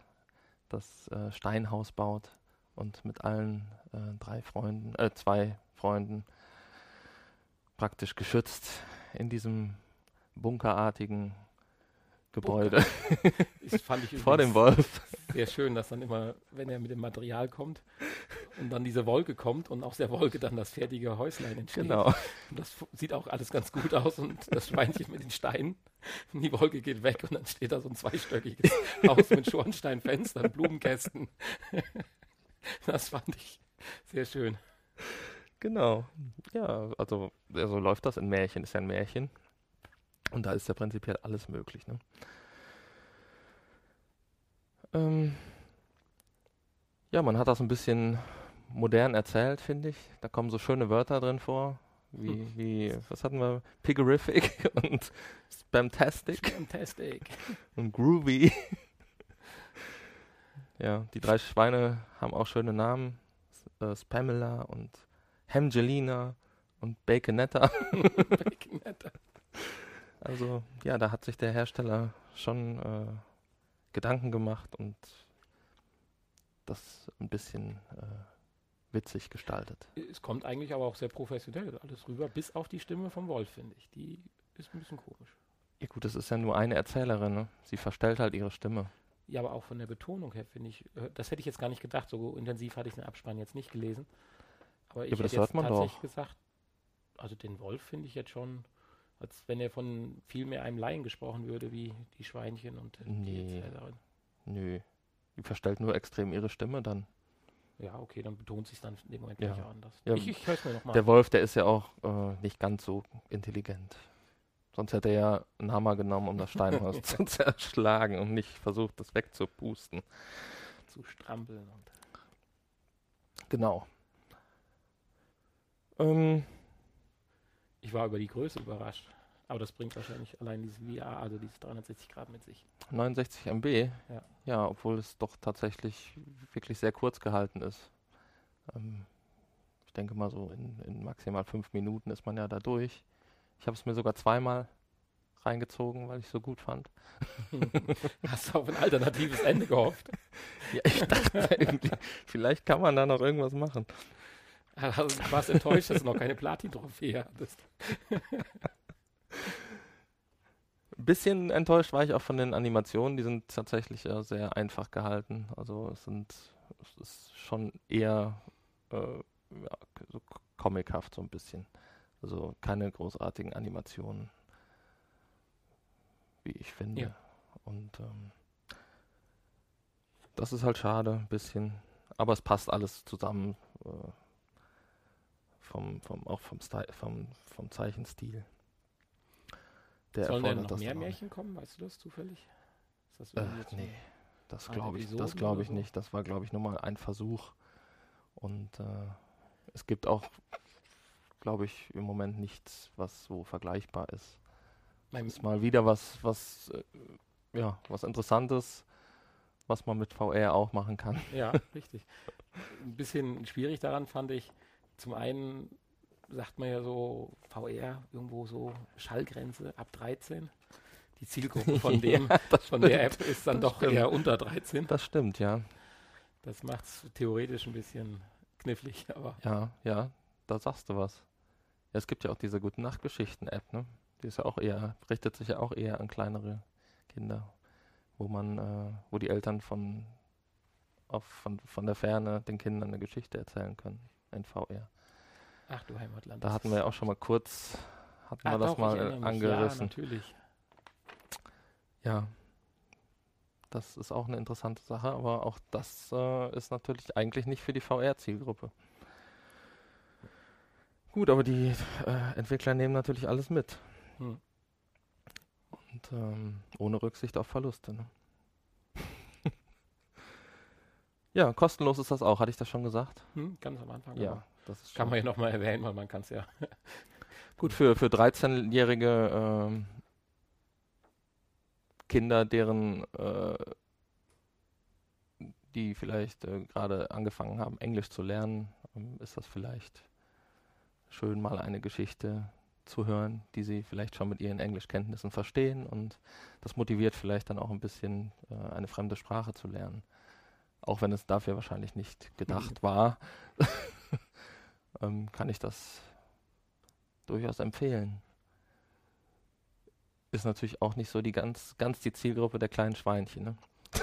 das äh, Steinhaus baut und mit allen äh, drei Freunden, äh, zwei Freunden praktisch geschützt in diesem bunkerartigen Gebäude Das fand ich *laughs* vor dem Wolf. sehr schön, dass dann immer, wenn er mit dem Material kommt und dann diese Wolke kommt und aus der Wolke dann das fertige Häuslein entsteht. Genau. Und das sieht auch alles ganz gut aus und das Schweinchen mit den Steinen, und die Wolke geht weg und dann steht da so ein zweistöckiges Haus mit Schornsteinfenstern, Blumenkästen. Das fand ich sehr schön. Genau. Ja, also ja, so läuft das in Märchen, ist ja ein Märchen. Und da ist ja prinzipiell alles möglich. Ne? Ähm, ja, man hat das ein bisschen modern erzählt, finde ich. Da kommen so schöne Wörter drin vor, wie, Hm. wie was hatten wir? Pigorific *laughs* und Spamtastic Fantastic. und Groovy. *laughs* ja, die drei Schweine haben auch schöne Namen. Äh, Spamela und Hamgelina und Baconetta. *laughs* Baconetter. Also ja, da hat sich der Hersteller schon äh, Gedanken gemacht und das ein bisschen äh, witzig gestaltet. Es kommt eigentlich aber auch sehr professionell alles rüber, bis auf die Stimme vom Wolf, finde ich. Die ist ein bisschen komisch. Ja gut, das ist ja nur eine Erzählerin, ne? Sie verstellt halt ihre Stimme. Ja, aber auch von der Betonung her finde ich, äh, das hätte ich jetzt gar nicht gedacht. So intensiv hatte ich den Abspann jetzt nicht gelesen. Aber ich aber das hört jetzt man tatsächlich doch. gesagt, also den Wolf finde ich jetzt schon, als wenn er von viel mehr einem Laien gesprochen würde, wie die Schweinchen und äh, Nee. die Erzählerin. Nö. Die verstellt nur extrem ihre Stimme dann. Ja, okay, dann betont sich dann in dem Moment Ja. gleich auch anders. Ja, ich ich höre es mir nochmal Der Wolf, der ist ja auch äh, nicht ganz so intelligent. Sonst hätte er ja einen Hammer genommen, um das Steinhaus *laughs* zu zerschlagen und nicht versucht, das wegzupusten. zu strampeln. Und Genau. Ähm, ich war über die Größe überrascht. Aber das bringt wahrscheinlich allein dieses VR, also dieses 360 Grad mit sich. 69 MB. Ja. ja, obwohl es doch tatsächlich wirklich sehr kurz gehalten ist. Ähm, ich denke mal so in, in maximal fünf Minuten ist man ja da durch. Ich habe es mir sogar zweimal reingezogen, weil ich es so gut fand. *laughs* Hast du auf ein alternatives Ende gehofft? *laughs* Ja, ich dachte irgendwie, vielleicht kann man da noch irgendwas machen. Also, *laughs* du warst enttäuscht, dass du noch keine Platin-Trophäe hattest. Ein *laughs* bisschen enttäuscht war ich auch von den Animationen. Die sind tatsächlich äh, sehr einfach gehalten. Also es sind es ist schon eher äh, ja, so comichaft so ein bisschen. Also keine großartigen Animationen. wie ich finde. Ja. Und ähm, das ist halt schade, ein bisschen. Aber es passt alles zusammen. Äh, vom, vom, auch vom, Sty vom, vom Zeichenstil. Der Sollen denn noch mehr. Märchen kommen? Weißt du das zufällig? Ist das Äh, nee, das glaube ich, das oder ich so? nicht. Das war, glaube ich, nur mal ein Versuch. Und äh, es gibt auch, glaube ich, im Moment nichts, was so vergleichbar ist. Mein, Ist mal wieder was, was, äh, ja, was Interessantes, was man mit VR auch machen kann. Ja, *laughs* richtig. Ein bisschen schwierig daran fand ich, zum einen sagt man ja so, VR irgendwo so Schallgrenze ab 13. Die Zielgruppe von *laughs* dem, Ja, das von der. App ist dann Das doch stimmt. eher unter 13. Das stimmt, ja. Das macht es theoretisch ein bisschen knifflig, aber Ja, ja, da sagst du was. Ja, es gibt ja auch diese Gute Nacht Geschichten App, ne? Die ist ja auch eher, richtet sich ja auch eher an kleinere Kinder, wo man, äh, wo die Eltern von, auf, von, von der Ferne den Kindern eine Geschichte erzählen können in VR. ach du Heimatland. Da hatten wir ja auch schon mal kurz, hatten Ah, wir das doch, mal angerissen. Ja, natürlich. Ja, das ist auch eine interessante Sache, aber auch das äh, ist natürlich eigentlich nicht für die VR-Zielgruppe. Gut, aber die äh, Entwickler nehmen natürlich alles mit. Hm. Und ähm, ohne Rücksicht auf Verluste. Ne? Ja, kostenlos ist das auch, hatte ich das schon gesagt? Hm, ganz am Anfang. Ja, das ist Kann man ja nochmal erwähnen, weil man kann es ja. *laughs* gut für, für 13-jährige ähm, Kinder, deren äh, die vielleicht äh, gerade angefangen haben, Englisch zu lernen, ähm, ist das vielleicht schön, mal eine Geschichte zu hören, die sie vielleicht schon mit ihren Englischkenntnissen verstehen und das motiviert vielleicht dann auch ein bisschen äh, eine fremde Sprache zu lernen. Auch wenn es dafür wahrscheinlich nicht gedacht war, *laughs* ähm, kann ich das durchaus empfehlen. Ist natürlich auch nicht so die ganz, ganz die Zielgruppe der kleinen Schweinchen. Ne? *laughs*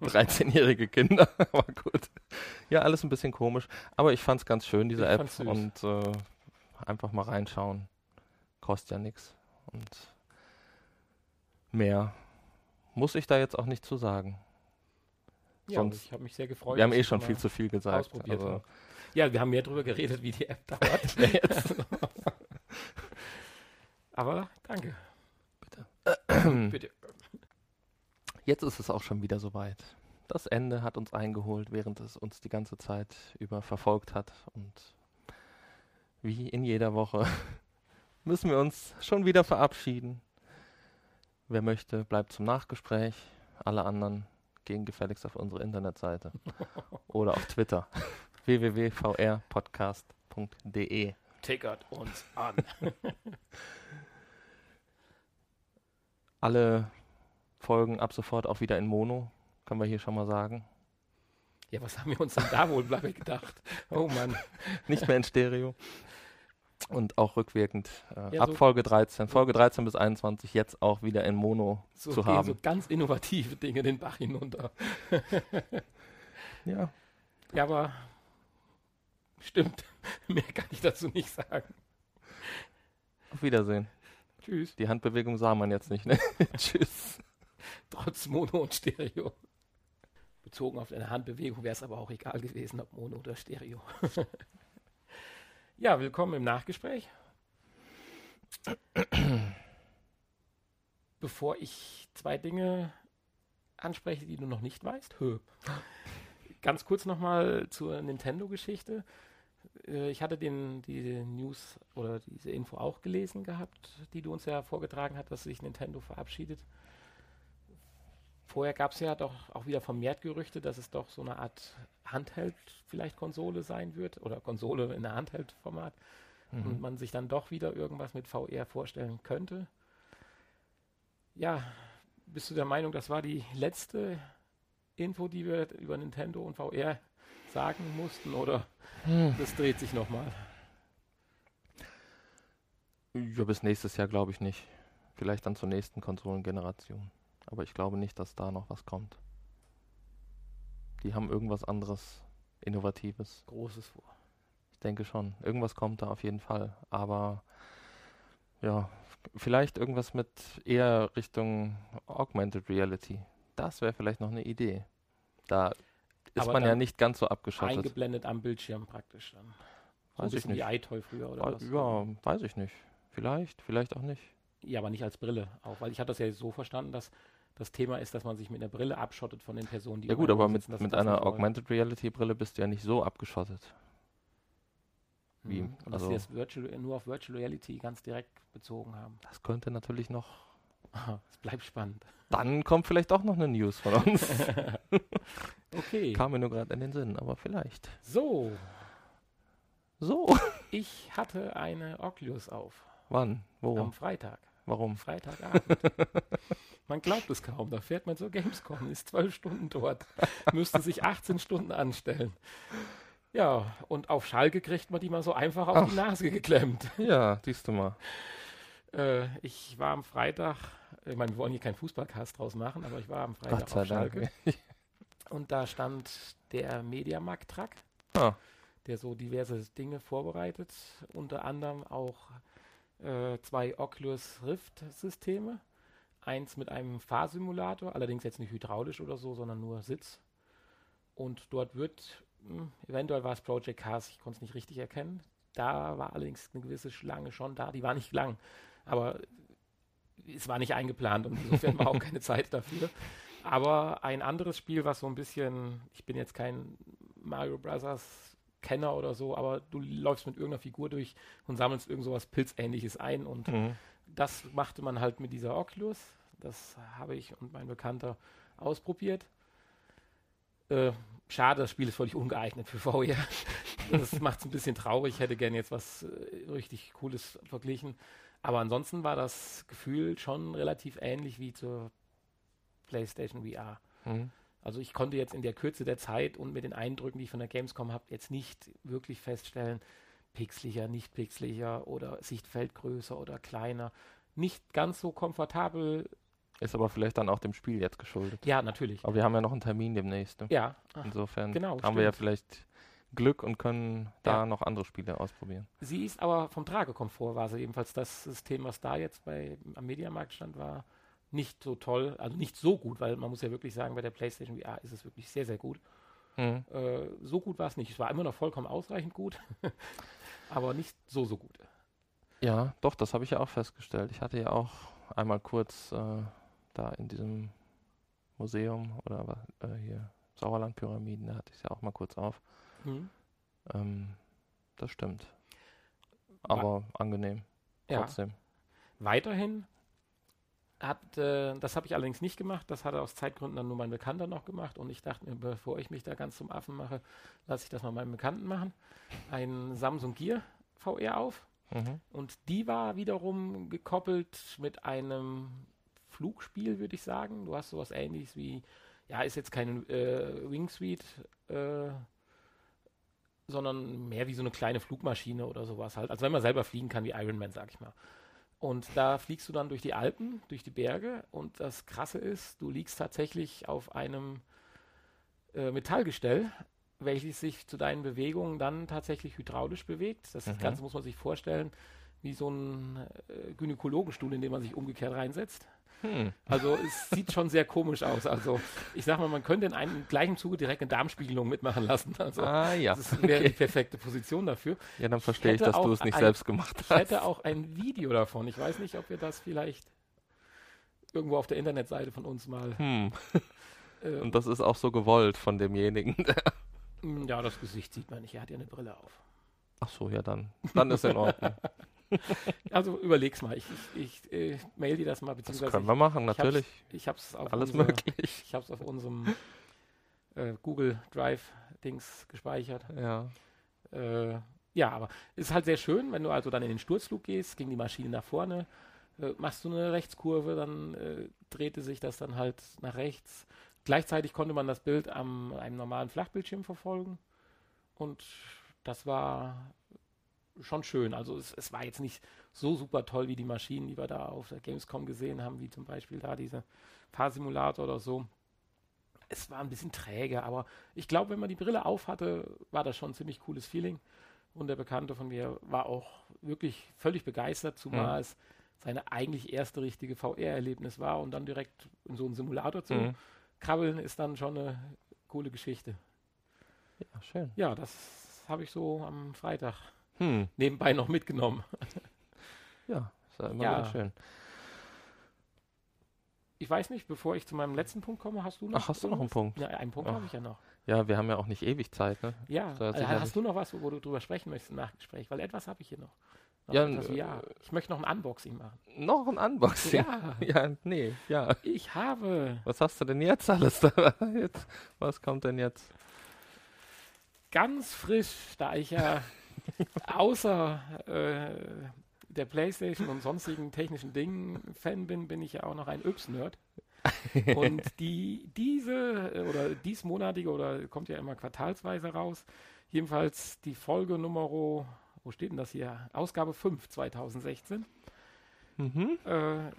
13-jährige Kinder, *laughs* aber gut. Ja, alles ein bisschen komisch. Aber ich fand es ganz schön, diese Ich App. Und äh, einfach mal reinschauen. Kostet ja nichts. Und mehr muss ich da jetzt auch nicht zu sagen. Ja, Sonst- ich habe mich sehr gefreut. Wir haben eh schon viel zu viel gesagt. ausprobiert Also. Ja, wir haben mehr darüber geredet, wie die App *laughs* dauert. *laughs* Aber danke. Bitte. *clears throat* Bitte. Jetzt ist es auch schon wieder soweit. Das Ende hat uns eingeholt, während es uns die ganze Zeit über verfolgt hat. Und wie in jeder Woche *laughs* müssen wir uns schon wieder verabschieden. Wer möchte, bleibt zum Nachgespräch. Alle anderen gehen gefälligst auf unsere Internetseite *laughs* oder auf Twitter *laughs* www.vrpodcast.de. Tickert uns an. *laughs* Alle Folgen ab sofort auch wieder in Mono, können wir hier schon mal sagen. Ja, was haben wir uns denn da wohl dabei gedacht? Oh Mann. nicht mehr in Stereo. Und auch rückwirkend äh, Ja, ab so- Folge 13, Folge 13 bis 21 jetzt auch wieder in Mono So zu haben. so ganz innovative Dinge den Bach hinunter. *laughs* Ja, Ja, aber stimmt. *laughs* Mehr kann ich dazu nicht sagen. auf Wiedersehen. Tschüss. Die Handbewegung sah man jetzt nicht, ne? *laughs* Tschüss. Trotz Mono und Stereo. Bezogen auf deine Handbewegung wäre es aber auch egal gewesen, ob Mono oder Stereo. Ja, willkommen im Nachgespräch. Bevor ich zwei Dinge anspreche, die du noch nicht weißt. Hö. Ganz kurz nochmal zur Nintendo-Geschichte. Äh, Ich hatte den, diese News oder diese Info auch gelesen gehabt, die du uns ja vorgetragen hast, dass sich Nintendo verabschiedet. Vorher gab es ja doch auch wieder vermehrt Gerüchte, dass es doch so eine Art Handheld vielleicht Konsole sein wird oder Konsole in der Handheld-Format und Mhm. man sich dann doch wieder irgendwas mit VR vorstellen könnte. Ja, bist du der Meinung, das war die letzte Info, die wir über Nintendo und VR sagen mussten oder Hm. das dreht sich nochmal? Ja, bis nächstes Jahr glaube ich nicht. Vielleicht dann zur nächsten Konsolengeneration. Aber ich glaube nicht, dass da noch was kommt. Die haben irgendwas anderes, Innovatives. Großes vor. Ich denke schon. Irgendwas kommt da auf jeden Fall. Aber Ja, vielleicht irgendwas mit eher Richtung Augmented Reality. Das wäre vielleicht noch eine Idee. Da ist Aber man ja nicht ganz so abgeschottet. Eingeblendet am Bildschirm praktisch dann. So ein Weiß ich bisschen wie nicht. iToy früher oder Ah, was? Ja, weiß ich nicht. Vielleicht, vielleicht auch nicht. Ja, aber nicht als Brille auch, weil ich hatte das ja so verstanden, dass das Thema ist, dass man sich mit einer Brille abschottet von den Personen, die Ja gut, aber mit, sitzen, mit das einer. Augmented Reality Brille bist du ja nicht so abgeschottet. wie- Mhm. Und also- dass sie das Virtual, nur auf Virtual Reality ganz direkt bezogen haben. Das könnte natürlich noch. *laughs* Es bleibt spannend. Dann kommt vielleicht auch noch eine News von uns. *laughs* Okay. Kam mir nur gerade in den Sinn, aber vielleicht. So, So. ich hatte eine Oculus auf Wann? Wo? am Freitag. Warum? Freitagabend. *laughs* man glaubt es kaum. Da fährt man zur Gamescom, ist zwölf Stunden dort, müsste sich 18 Stunden anstellen. Ja, und auf Schalke kriegt man die mal so einfach auf Ach. die Nase geklemmt. Ja, siehst du mal. Äh, ich war am Freitag, ich meine, wir wollen hier keinen Fußballcast draus machen, aber ich war am Freitag Gott sei auf Schalke. *laughs* Und da stand der Mediamarkt-Truck, Ah, der so diverse Dinge vorbereitet, unter anderem auch äh, zwei Oculus Rift-Systeme. Eins mit einem Fahrsimulator, allerdings jetzt nicht hydraulisch oder so, sondern nur Sitz. Und dort wird, mh, eventuell war es Project Cars, ich konnte es nicht richtig erkennen. Da war allerdings eine gewisse Schlange schon da, die war nicht lang, aber es war nicht eingeplant und insofern war auch keine *laughs* Zeit dafür. Aber ein anderes Spiel, was so ein bisschen, ich bin jetzt kein Mario Brothers Kenner oder so, aber du läufst mit irgendeiner Figur durch und sammelst irgend sowas Pilzähnliches ein und mhm. das machte man halt mit dieser Oculus. Das habe ich und mein Bekannter ausprobiert. Äh, schade, das Spiel ist völlig ungeeignet für VR. *laughs* Das macht es ein bisschen traurig. Ich hätte gerne jetzt was äh, richtig Cooles verglichen. Aber ansonsten war das Gefühl schon relativ ähnlich wie zur PlayStation VR. Mhm. Also ich konnte jetzt in der Kürze der Zeit und mit den Eindrücken, die ich von der Gamescom habe, jetzt nicht wirklich feststellen, pixeliger, nicht pixeliger oder Sichtfeld größer oder kleiner. Nicht ganz so komfortabel. Ist aber vielleicht dann auch dem Spiel jetzt geschuldet. Ja, natürlich. Aber wir haben ja noch einen Termin demnächst. Ne? Ja, Insofern Genau, haben wir ja stimmt. vielleicht Glück und können da Ja. noch andere Spiele ausprobieren. sie ist aber vom Tragekomfort war sie ebenfalls das System, was da jetzt bei, am Mediamarkt stand, war nicht so toll, also nicht so gut, weil man muss ja wirklich sagen, bei der PlayStation VR ist es wirklich sehr, sehr gut. Mhm. Äh, so gut war es nicht. Es war immer noch vollkommen ausreichend gut, *laughs* aber nicht so, so gut. Ja, doch, das habe ich ja auch festgestellt. Ich hatte ja auch einmal kurz äh, da in diesem Museum oder äh, hier Sauerland-Pyramiden, da hatte ich es ja auch mal kurz auf. Hm. Ähm, das stimmt. Aber angenehm. Ja. Trotzdem. Weiterhin hat, äh, das habe ich allerdings nicht gemacht, das hat aus Zeitgründen dann nur mein Bekannter noch gemacht und ich dachte mir, bevor ich mich da ganz zum Affen mache, lasse ich das mal meinem Bekannten machen. Ein Samsung Gear VR auf Mhm. und die war wiederum gekoppelt mit einem Flugspiel, würde ich sagen. Du hast sowas ähnliches wie, ja, ist jetzt kein äh, Wingsuite, äh, sondern mehr wie so eine kleine Flugmaschine oder sowas halt. Also wenn man selber fliegen kann wie Iron Man, sag ich mal. Und da fliegst du dann durch die Alpen, durch die Berge und das Krasse ist, du liegst tatsächlich auf einem äh, Metallgestell, welches sich zu deinen Bewegungen dann tatsächlich hydraulisch bewegt. Das Mhm. Ganze muss man sich vorstellen wie so ein äh, Gynäkologenstuhl, in den man sich umgekehrt reinsetzt. Hm. Also es sieht schon sehr komisch aus. Also ich sag mal, man könnte in einem gleichen Zuge direkt eine Darmspiegelung mitmachen lassen. Also Ah ja. das wäre die perfekte Position dafür. Ja, dann verstehe ich, hätte dass du es nicht ein- selbst gemacht Ich hast. hätte auch ein Video davon. Ich weiß nicht, ob wir das vielleicht irgendwo auf der Internetseite von uns mal. Hm. Äh, Und das ist auch so gewollt von demjenigen. *laughs* ja, das Gesicht sieht man nicht. Er hat ja eine Brille auf. Ach so, ja dann. Dann ist in Ordnung. *laughs* *laughs* Also überleg's mal. Ich, ich, ich äh, mail dir das mal, Das können wir machen, ich hab's- natürlich. ich habe es auf Alles unser- möglich. Ich habe es auf unserem äh, Google Drive Dings gespeichert. Ja. Äh, ja, aber es ist halt sehr schön, wenn du also dann in den Sturzflug gehst, ging die Maschine nach vorne, äh, machst du eine Rechtskurve, dann äh, drehte sich das dann halt nach rechts. Gleichzeitig konnte man das Bild am einem normalen Flachbildschirm verfolgen und das war schon schön. Also es, es war jetzt nicht so super toll wie die Maschinen, die wir da auf der Gamescom gesehen haben, wie zum Beispiel da diese Fahrsimulator oder so. Es war ein bisschen träge, aber ich glaube, wenn man die Brille auf hatte, war das schon ein ziemlich cooles Feeling. Und der Bekannte von mir war auch wirklich völlig begeistert, zumal Mhm. es seine eigentlich erste richtige VR-Erlebnis war und dann direkt in so einen Simulator zu Mhm. krabbeln, ist dann schon eine coole Geschichte. Ja, schön. Ja, das habe ich so am Freitag Hm. nebenbei noch mitgenommen. *laughs* Ja, ist ja immer Ja. wieder schön. Ich weiß nicht, bevor ich zu meinem letzten Punkt komme, hast du noch Ach, hast du noch einen? Punkt? Ja, einen Punkt habe ich ja noch. Ja, wir haben ja auch nicht ewig Zeit, ne? Ja, So, äh, sicherlich. hast du noch was, wo du drüber sprechen möchtest im Nachgespräch? Weil etwas habe ich hier noch. noch Ja, etwas, äh, ja, ich möchte noch ein Unboxing machen. Noch ein Unboxing. Ja, *laughs* Ja, nee, ja. ich habe Was hast du denn jetzt alles da? *laughs* Jetzt, was kommt denn jetzt? ganz frisch, da ich ja außer äh, der Playstation und sonstigen technischen Dingen Fan bin, bin ich ja auch noch ein Yps-Nerd. und *laughs* die, diese äh, oder diesmonatige oder kommt ja immer quartalsweise raus, jedenfalls die Folge Nummer, wo steht denn das hier? Ausgabe 5 2016. Mhm. äh,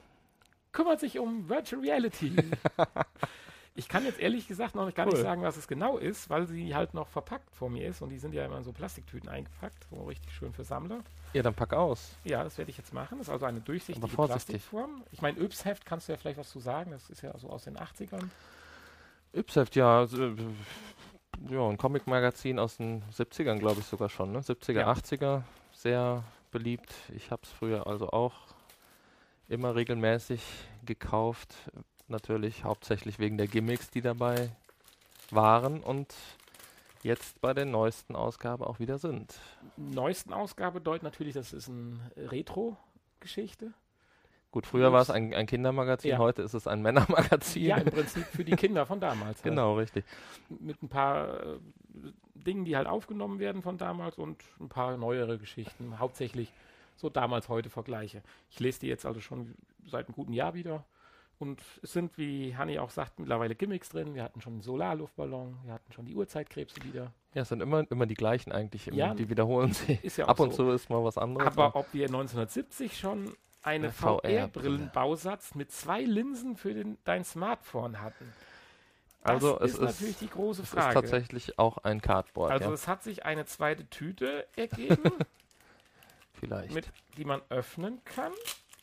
kümmert sich um Virtual Reality. *laughs* ich kann jetzt ehrlich gesagt noch gar nicht Cool. sagen, was es genau ist, weil sie halt noch verpackt vor mir ist und die sind ja immer in so Plastiktüten eingepackt, so richtig schön für Sammler. Ja, dann pack aus. Ja, das werde ich jetzt machen. Das ist also eine durchsichtige. Plastikform. Ich meine, Yps-Heft kannst du ja vielleicht was zu sagen. Das ist ja so aus den 80ern. Ypsheft, ja. so, äh, Ja, ein Comic-Magazin aus den 70ern, glaube ich sogar schon, ne? 70er, Ja. 80er. Sehr beliebt. Ich habe es früher also auch immer regelmäßig gekauft. Natürlich hauptsächlich wegen der Gimmicks, die dabei waren und jetzt bei der neuesten Ausgabe auch wieder sind. Neuesten Ausgabe deutet natürlich, das ist eine Retro-Geschichte. Gut, früher war es ein, ein Kindermagazin, Ja. heute ist es ein Männermagazin. Ja, im *laughs* Prinzip für die Kinder von damals. halt. genau, richtig. mit ein paar äh, Dingen, die halt aufgenommen werden von damals und ein paar neuere Geschichten. Hauptsächlich so damals, heute Vergleiche. Ich lese die jetzt also schon seit einem guten Jahr wieder. Und es sind, wie Hanni auch sagt, mittlerweile Gimmicks drin. Wir hatten schon einen Solarluftballon, wir hatten schon die Urzeitkrebse wieder. Ja, es sind immer, immer die gleichen eigentlich. Immer, Ja. die wiederholen sich. Ist ja auch Ab und so. zu ist mal was anderes. Aber ob wir 1970 schon eine Eine VR-Brille. VR-Brillenbausatz mit zwei Linsen für den, dein Smartphone hatten, das Also es ist natürlich die große es ist Frage. tatsächlich auch ein Cardboard, also ja, es hat sich eine zweite Tüte ergeben. *laughs* vielleicht. mit, die man öffnen kann.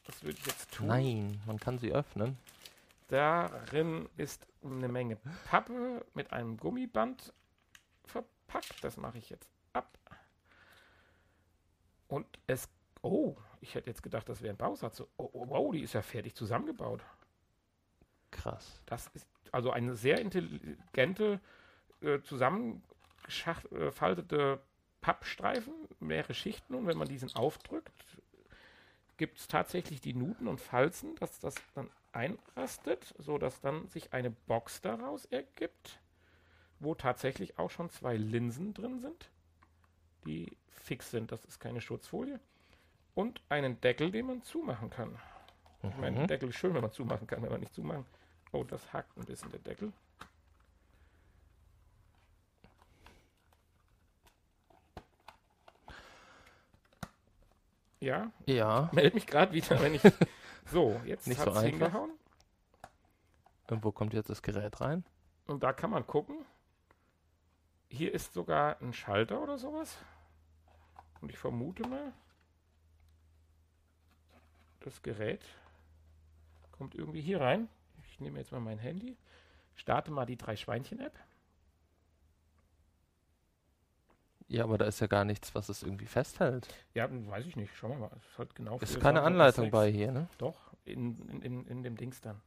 Das würde ich jetzt tun. Nein, man kann sie öffnen. Darin ist eine Menge Pappe mit einem Gummiband verpackt. Das mache ich jetzt ab. Und es. Oh, ich hätte jetzt gedacht, das wäre ein Bausatz. Oh, oh, wow, die ist ja fertig zusammengebaut. Krass. Das ist also eine sehr intelligente, äh, zusammengefaltete Pappstreifen, mehrere Schichten. Und wenn man diesen aufdrückt, gibt es tatsächlich die Nuten und Falzen, dass das dann einrastet, sodass dann sich eine Box daraus ergibt, wo tatsächlich auch schon zwei Linsen drin sind, die fix sind. Das ist keine Schutzfolie. Und einen Deckel, den man zumachen kann. Ich meine, Mhm. Deckel ist schön, wenn man zumachen kann, wenn man nicht zumachen. Oh, das hackt ein bisschen der Deckel. Ja, Ja, melde mich gerade wieder, wenn ich. *laughs* So, jetzt Nicht hat so es einfach. hingehauen. und wo kommt jetzt das Gerät rein? Und da kann man gucken. Hier ist sogar ein Schalter oder sowas. Und ich vermute mal, das Gerät kommt irgendwie hier rein. Ich nehme jetzt mal mein Handy, starte mal die drei Ja, aber da ist ja gar nichts, was es irgendwie festhält. Ja, weiß ich nicht. Schauen wir mal. Es hat genau Ist keine Samsung Anleitung S6. bei hier, ne? Doch, in, in, in, in dem Dings dann.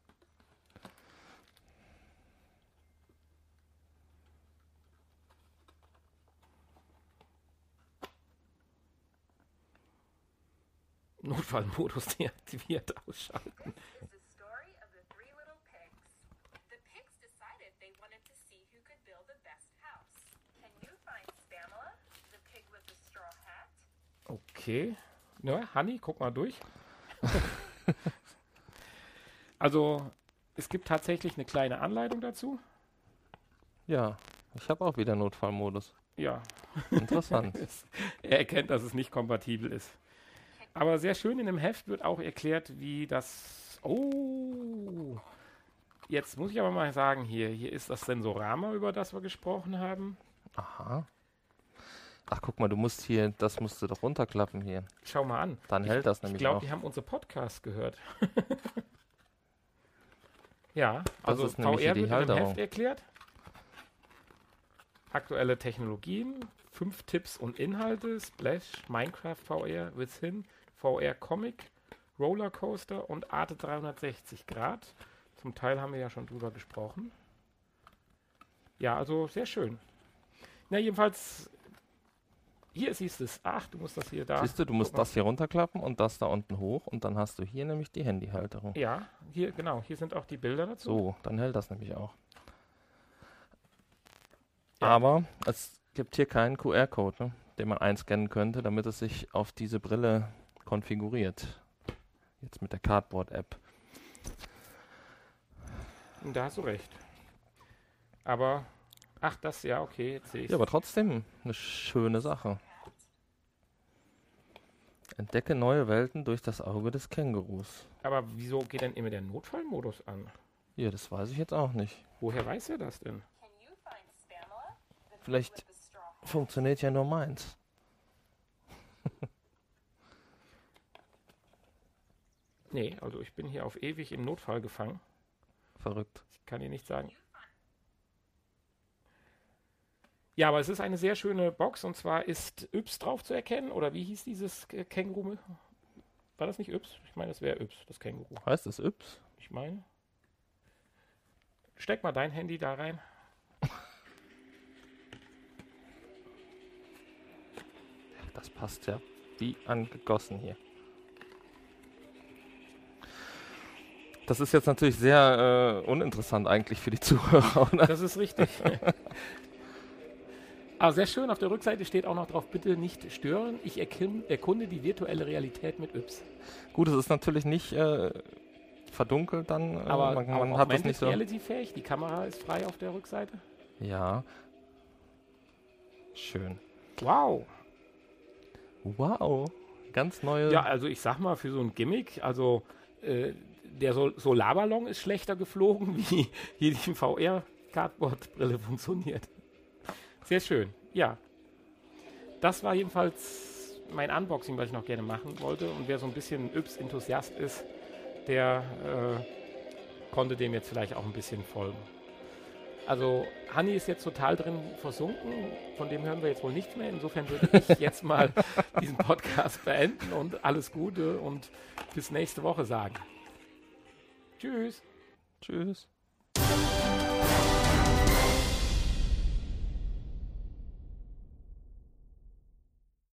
Notfallmodus *laughs* deaktiviert ausschalten. Okay. Ja, Hanni, guck mal durch. *laughs* also, es gibt tatsächlich eine kleine Anleitung dazu. Ja, ich habe auch wieder Notfallmodus. Ja, Interessant. *laughs* er erkennt, dass es nicht kompatibel ist. Aber sehr schön in dem Heft wird auch erklärt, wie das. Oh! Jetzt muss ich aber mal sagen, hier, hier ist das Sensorama, über das wir gesprochen haben. Aha. Ach, guck mal, du musst hier, das musst du doch runterklappen hier. Schau mal an. Dann hält das Ich nämlich glaube, auch. die haben unsere Podcast gehört. *laughs* ja, also ist nämlich hier VR die wird. Heft erklärt. Aktuelle Technologien, fünf Tipps und Inhalte, Splash, Minecraft VR, Within, VR Comic, Rollercoaster und Arte 360 Grad. Zum Teil haben wir ja schon drüber gesprochen. Ja, also sehr schön. Na, jedenfalls, hier siehst du es. Ach, du musst das hier da. Siehst du, du musst Guck das hier runterklappen und das da unten hoch und dann hast du hier nämlich die Handyhalterung. Ja, hier, genau, hier sind auch die Bilder dazu. So, dann hält das nämlich auch. Ja. Aber es gibt hier keinen QR-Code, ne, den man einscannen könnte, damit es sich auf diese Brille konfiguriert. Jetzt mit der Cardboard-App. Da hast du recht. Aber, ach, das, ja, okay, jetzt sehe ich Ja, aber trotzdem eine schöne Sache. Entdecke neue Welten durch das Auge des Kängurus. Aber wieso geht denn immer der Notfallmodus an? Ja, das weiß ich jetzt auch nicht. Woher weiß er das denn? Vielleicht funktioniert ja nur meins. Nee, also ich bin hier auf ewig im Notfall gefangen. Verrückt. Ich kann dir nicht sagen. Ja, aber es ist eine sehr schöne Box und zwar ist Yps drauf zu erkennen. Oder wie hieß dieses äh, Känguru? War das nicht Yps? Ich meine, es wäre Yps, das Känguru. Heißt das Yps? Ich meine. Steck mal dein Handy da rein. Das passt ja wie angegossen hier. Das ist jetzt natürlich sehr äh, uninteressant eigentlich für die Zuhörer. Oder? Das ist richtig. *laughs* Aber sehr schön, auf der Rückseite steht auch noch drauf, bitte nicht stören. Ich erkunde die virtuelle Realität mit Yps. Gut, es ist natürlich nicht äh, verdunkelt dann. Äh, Aber, man aber man hat das Augmented nicht so. Reality fähig, die Kamera ist frei auf der Rückseite. Ja. Schön. Wow. Wow. Ganz neue. Ja, also ich sag mal, für so ein Gimmick, also äh, der Sol Solarballon ist schlechter geflogen, *laughs* wie hier die VR-Cardboard-Brille funktioniert. Sehr schön, ja. Das war jedenfalls mein Unboxing, was ich noch gerne machen wollte. Und wer so ein bisschen Yps-Enthusiast ist, der äh, konnte dem jetzt vielleicht auch ein bisschen folgen. Also, Hanni ist jetzt total drin versunken, von dem hören wir jetzt wohl nichts mehr. Insofern würde ich *laughs* jetzt mal diesen Podcast beenden und alles Gute und bis nächste Woche sagen. Tschüss. Tschüss.